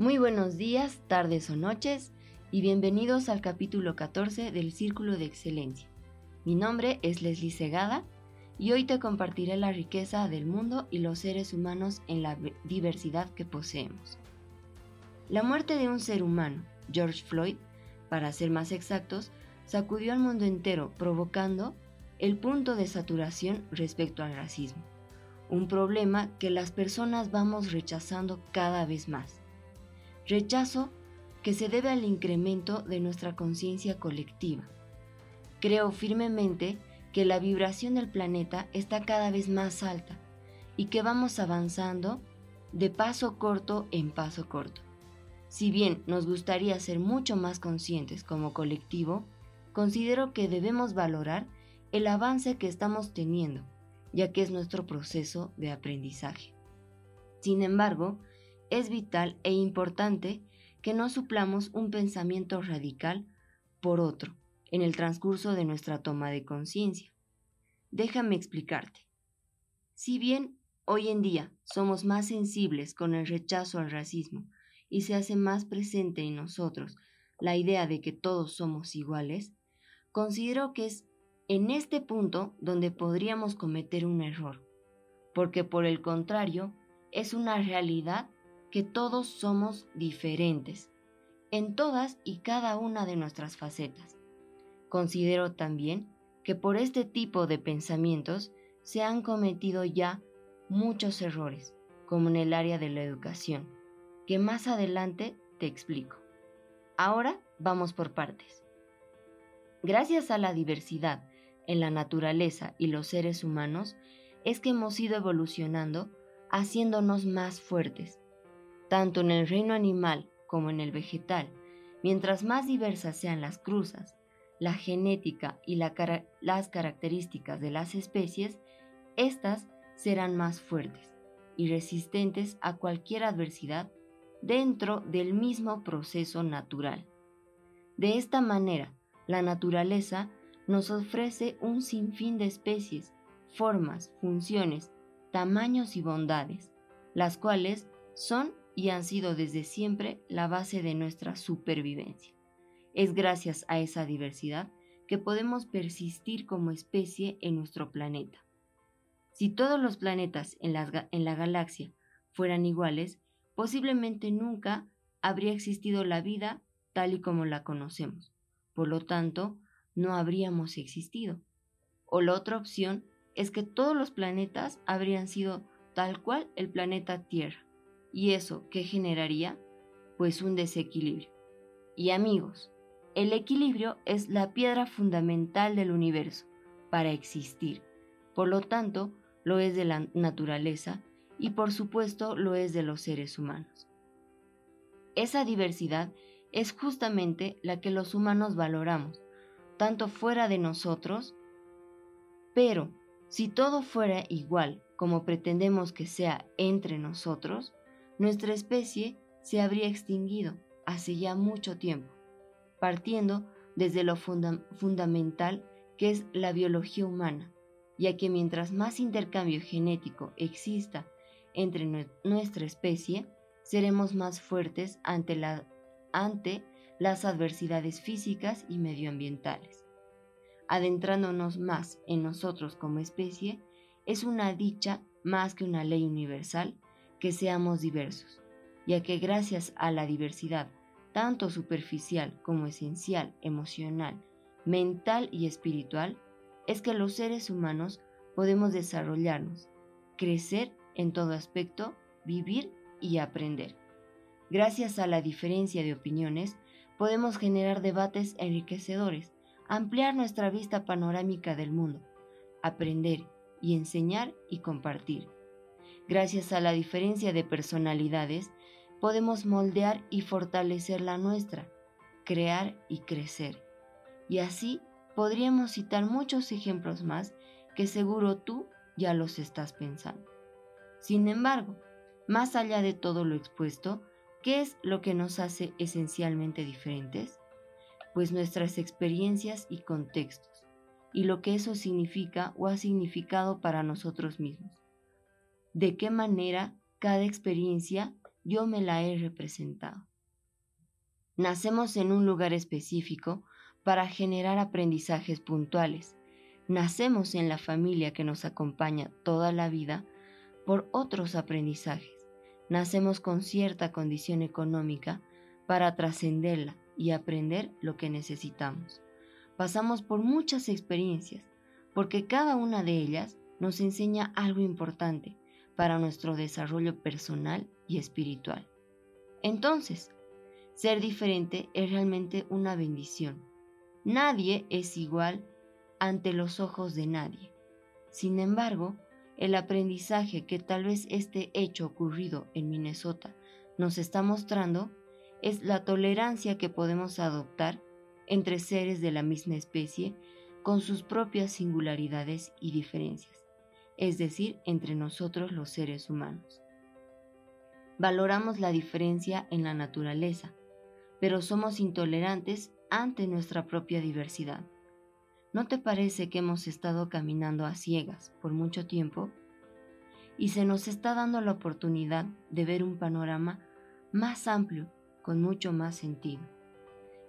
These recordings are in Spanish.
Muy buenos días, tardes o noches y bienvenidos al capítulo 14 del Círculo de Excelencia. Mi nombre es Leslie Segada y hoy te compartiré la riqueza del mundo y los seres humanos en la diversidad que poseemos. La muerte de un ser humano, George Floyd, para ser más exactos, sacudió al mundo entero provocando el punto de saturación respecto al racismo, un problema que las personas vamos rechazando cada vez más. Rechazo que se debe al incremento de nuestra conciencia colectiva. Creo firmemente que la vibración del planeta está cada vez más alta y que vamos avanzando de paso corto en paso corto. Si bien nos gustaría ser mucho más conscientes como colectivo, considero que debemos valorar el avance que estamos teniendo, ya que es nuestro proceso de aprendizaje. Sin embargo, es vital e importante que no suplamos un pensamiento radical por otro en el transcurso de nuestra toma de conciencia. Déjame explicarte. Si bien hoy en día somos más sensibles con el rechazo al racismo y se hace más presente en nosotros la idea de que todos somos iguales, considero que es en este punto donde podríamos cometer un error, porque por el contrario es una realidad que todos somos diferentes en todas y cada una de nuestras facetas. Considero también que por este tipo de pensamientos se han cometido ya muchos errores, como en el área de la educación, que más adelante te explico. Ahora vamos por partes. Gracias a la diversidad en la naturaleza y los seres humanos, es que hemos ido evolucionando haciéndonos más fuertes, tanto en el reino animal como en el vegetal. Mientras más diversas sean las cruzas, la genética y las características de las especies, éstas serán más fuertes y resistentes a cualquier adversidad dentro del mismo proceso natural. De esta manera, la naturaleza nos ofrece un sinfín de especies, formas, funciones, tamaños y bondades, las cuales son y han sido desde siempre la base de nuestra supervivencia. Es gracias a esa diversidad que podemos persistir como especie en nuestro planeta. Si todos los planetas en la, galaxia fueran iguales, posiblemente nunca habría existido la vida tal y como la conocemos. Por lo tanto, no habríamos existido. O la otra opción es que todos los planetas habrían sido tal cual el planeta Tierra, ¿Y eso qué generaría? Pues un desequilibrio. Y amigos, el equilibrio es la piedra fundamental del universo para existir. Por lo tanto, lo es de la naturaleza y por supuesto lo es de los seres humanos. Esa diversidad es justamente la que los humanos valoramos, tanto fuera de nosotros, pero si todo fuera igual como pretendemos que sea entre nosotros, nuestra especie se habría extinguido hace ya mucho tiempo, partiendo desde lo fundamental que es la biología humana, ya que mientras más intercambio genético exista entre nuestra especie, seremos más fuertes ante, las adversidades físicas y medioambientales. Adentrándonos más en nosotros como especie, es una dicha más que una ley universal que seamos diversos, ya que gracias a la diversidad, tanto superficial como esencial, emocional, mental y espiritual, es que los seres humanos podemos desarrollarnos, crecer en todo aspecto, vivir y aprender. Gracias a la diferencia de opiniones, podemos generar debates enriquecedores, ampliar nuestra vista panorámica del mundo, aprender y enseñar y compartir Gracias a la diferencia de personalidades, podemos moldear y fortalecer la nuestra, crear y crecer. Y así podríamos citar muchos ejemplos más que seguro tú ya los estás pensando. Sin embargo, más allá de todo lo expuesto, ¿qué es lo que nos hace esencialmente diferentes? Pues nuestras experiencias y contextos, y lo que eso significa o ha significado para nosotros mismos de qué manera cada experiencia yo me la he representado. Nacemos en un lugar específico para generar aprendizajes puntuales. Nacemos en la familia que nos acompaña toda la vida por otros aprendizajes. Nacemos con cierta condición económica para trascenderla y aprender lo que necesitamos. Pasamos por muchas experiencias, porque cada una de ellas nos enseña algo importante para nuestro desarrollo personal y espiritual. Entonces, ser diferente es realmente una bendición. Nadie es igual ante los ojos de nadie. Sin embargo, el aprendizaje que tal vez este hecho ocurrido en Minnesota nos está mostrando es la tolerancia que podemos adoptar entre seres de la misma especie con sus propias singularidades y diferencias, es decir, entre nosotros los seres humanos. Valoramos la diferencia en la naturaleza, pero somos intolerantes ante nuestra propia diversidad. ¿No te parece que hemos estado caminando a ciegas por mucho tiempo? Y se nos está dando la oportunidad de ver un panorama más amplio, con mucho más sentido.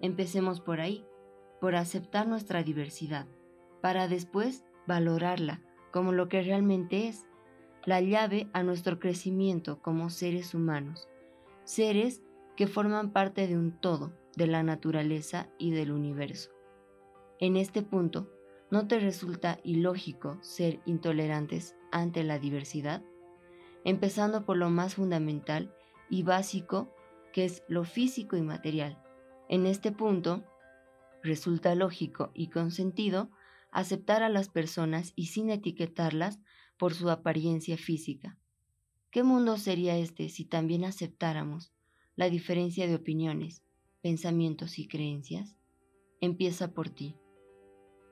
Empecemos por ahí, por aceptar nuestra diversidad, para después valorarla como lo que realmente es, la llave a nuestro crecimiento como seres humanos, seres que forman parte de un todo, de la naturaleza y del universo. En este punto, ¿no te resulta ilógico ser intolerantes ante la diversidad? Empezando por lo más fundamental y básico, que es lo físico y material. En este punto, resulta lógico y con sentido aceptar a las personas y sin etiquetarlas por su apariencia física. ¿Qué mundo sería este si también aceptáramos la diferencia de opiniones, pensamientos y creencias? Empieza por ti.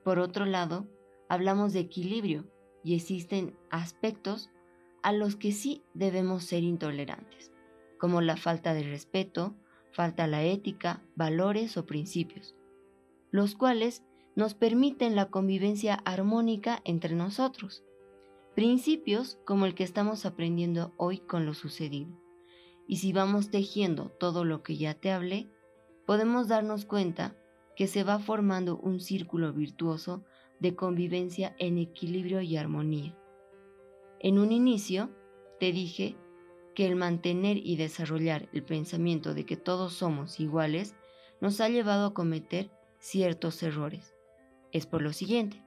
Por otro lado, hablamos de equilibrio y existen aspectos a los que sí debemos ser intolerantes, como la falta de respeto, falta la ética, valores o principios, los cuales nos permiten la convivencia armónica entre nosotros. Principios como el que estamos aprendiendo hoy con lo sucedido. Y si vamos tejiendo todo lo que ya te hablé, podemos darnos cuenta que se va formando un círculo virtuoso de convivencia en equilibrio y armonía. En un inicio, te dije que el mantener y desarrollar el pensamiento de que todos somos iguales nos ha llevado a cometer ciertos errores. Es por lo siguiente.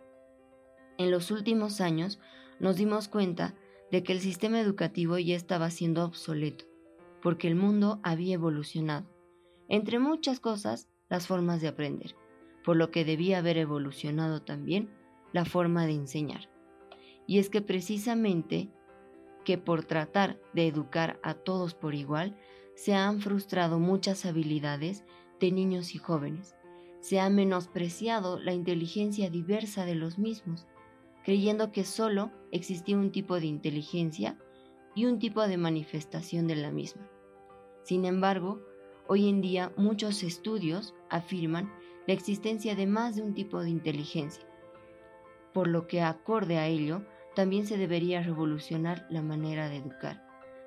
En los últimos años nos dimos cuenta de que el sistema educativo ya estaba siendo obsoleto, porque el mundo había evolucionado. Entre muchas cosas, las formas de aprender, por lo que debía haber evolucionado también la forma de enseñar. Y es que precisamente que por tratar de educar a todos por igual, se han frustrado muchas habilidades de niños y jóvenes. Se ha menospreciado la inteligencia diversa de los mismos, creyendo que solo existía un tipo de inteligencia y un tipo de manifestación de la misma. Sin embargo, Hoy en día muchos estudios afirman la existencia de más de un tipo de inteligencia, por lo que acorde a ello también se debería revolucionar la manera de educar,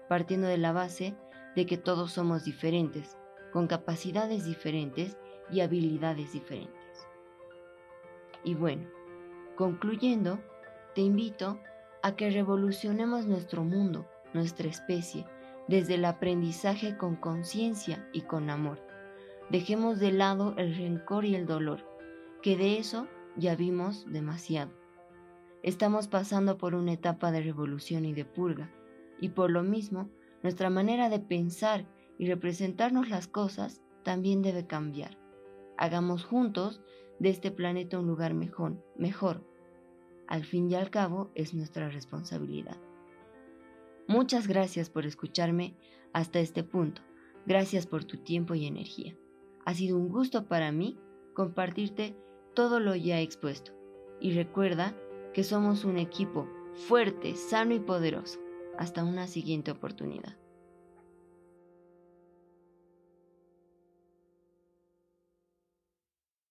partiendo de la base de que todos somos diferentes, con capacidades diferentes y habilidades diferentes. Y bueno, concluyendo, te invito a que revolucionemos nuestro mundo, nuestra especie, desde el aprendizaje con conciencia y con amor. Dejemos de lado el rencor y el dolor, que de eso ya vimos demasiado. Estamos pasando por una etapa de revolución y de purga, y por lo mismo, nuestra manera de pensar y representarnos las cosas también debe cambiar. Hagamos juntos de este planeta un lugar mejor, mejor. Al fin y al cabo es nuestra responsabilidad. Muchas gracias por escucharme hasta este punto. Gracias por tu tiempo y energía. Ha sido un gusto para mí compartirte todo lo ya expuesto. Y recuerda que somos un equipo fuerte, sano y poderoso. Hasta una siguiente oportunidad.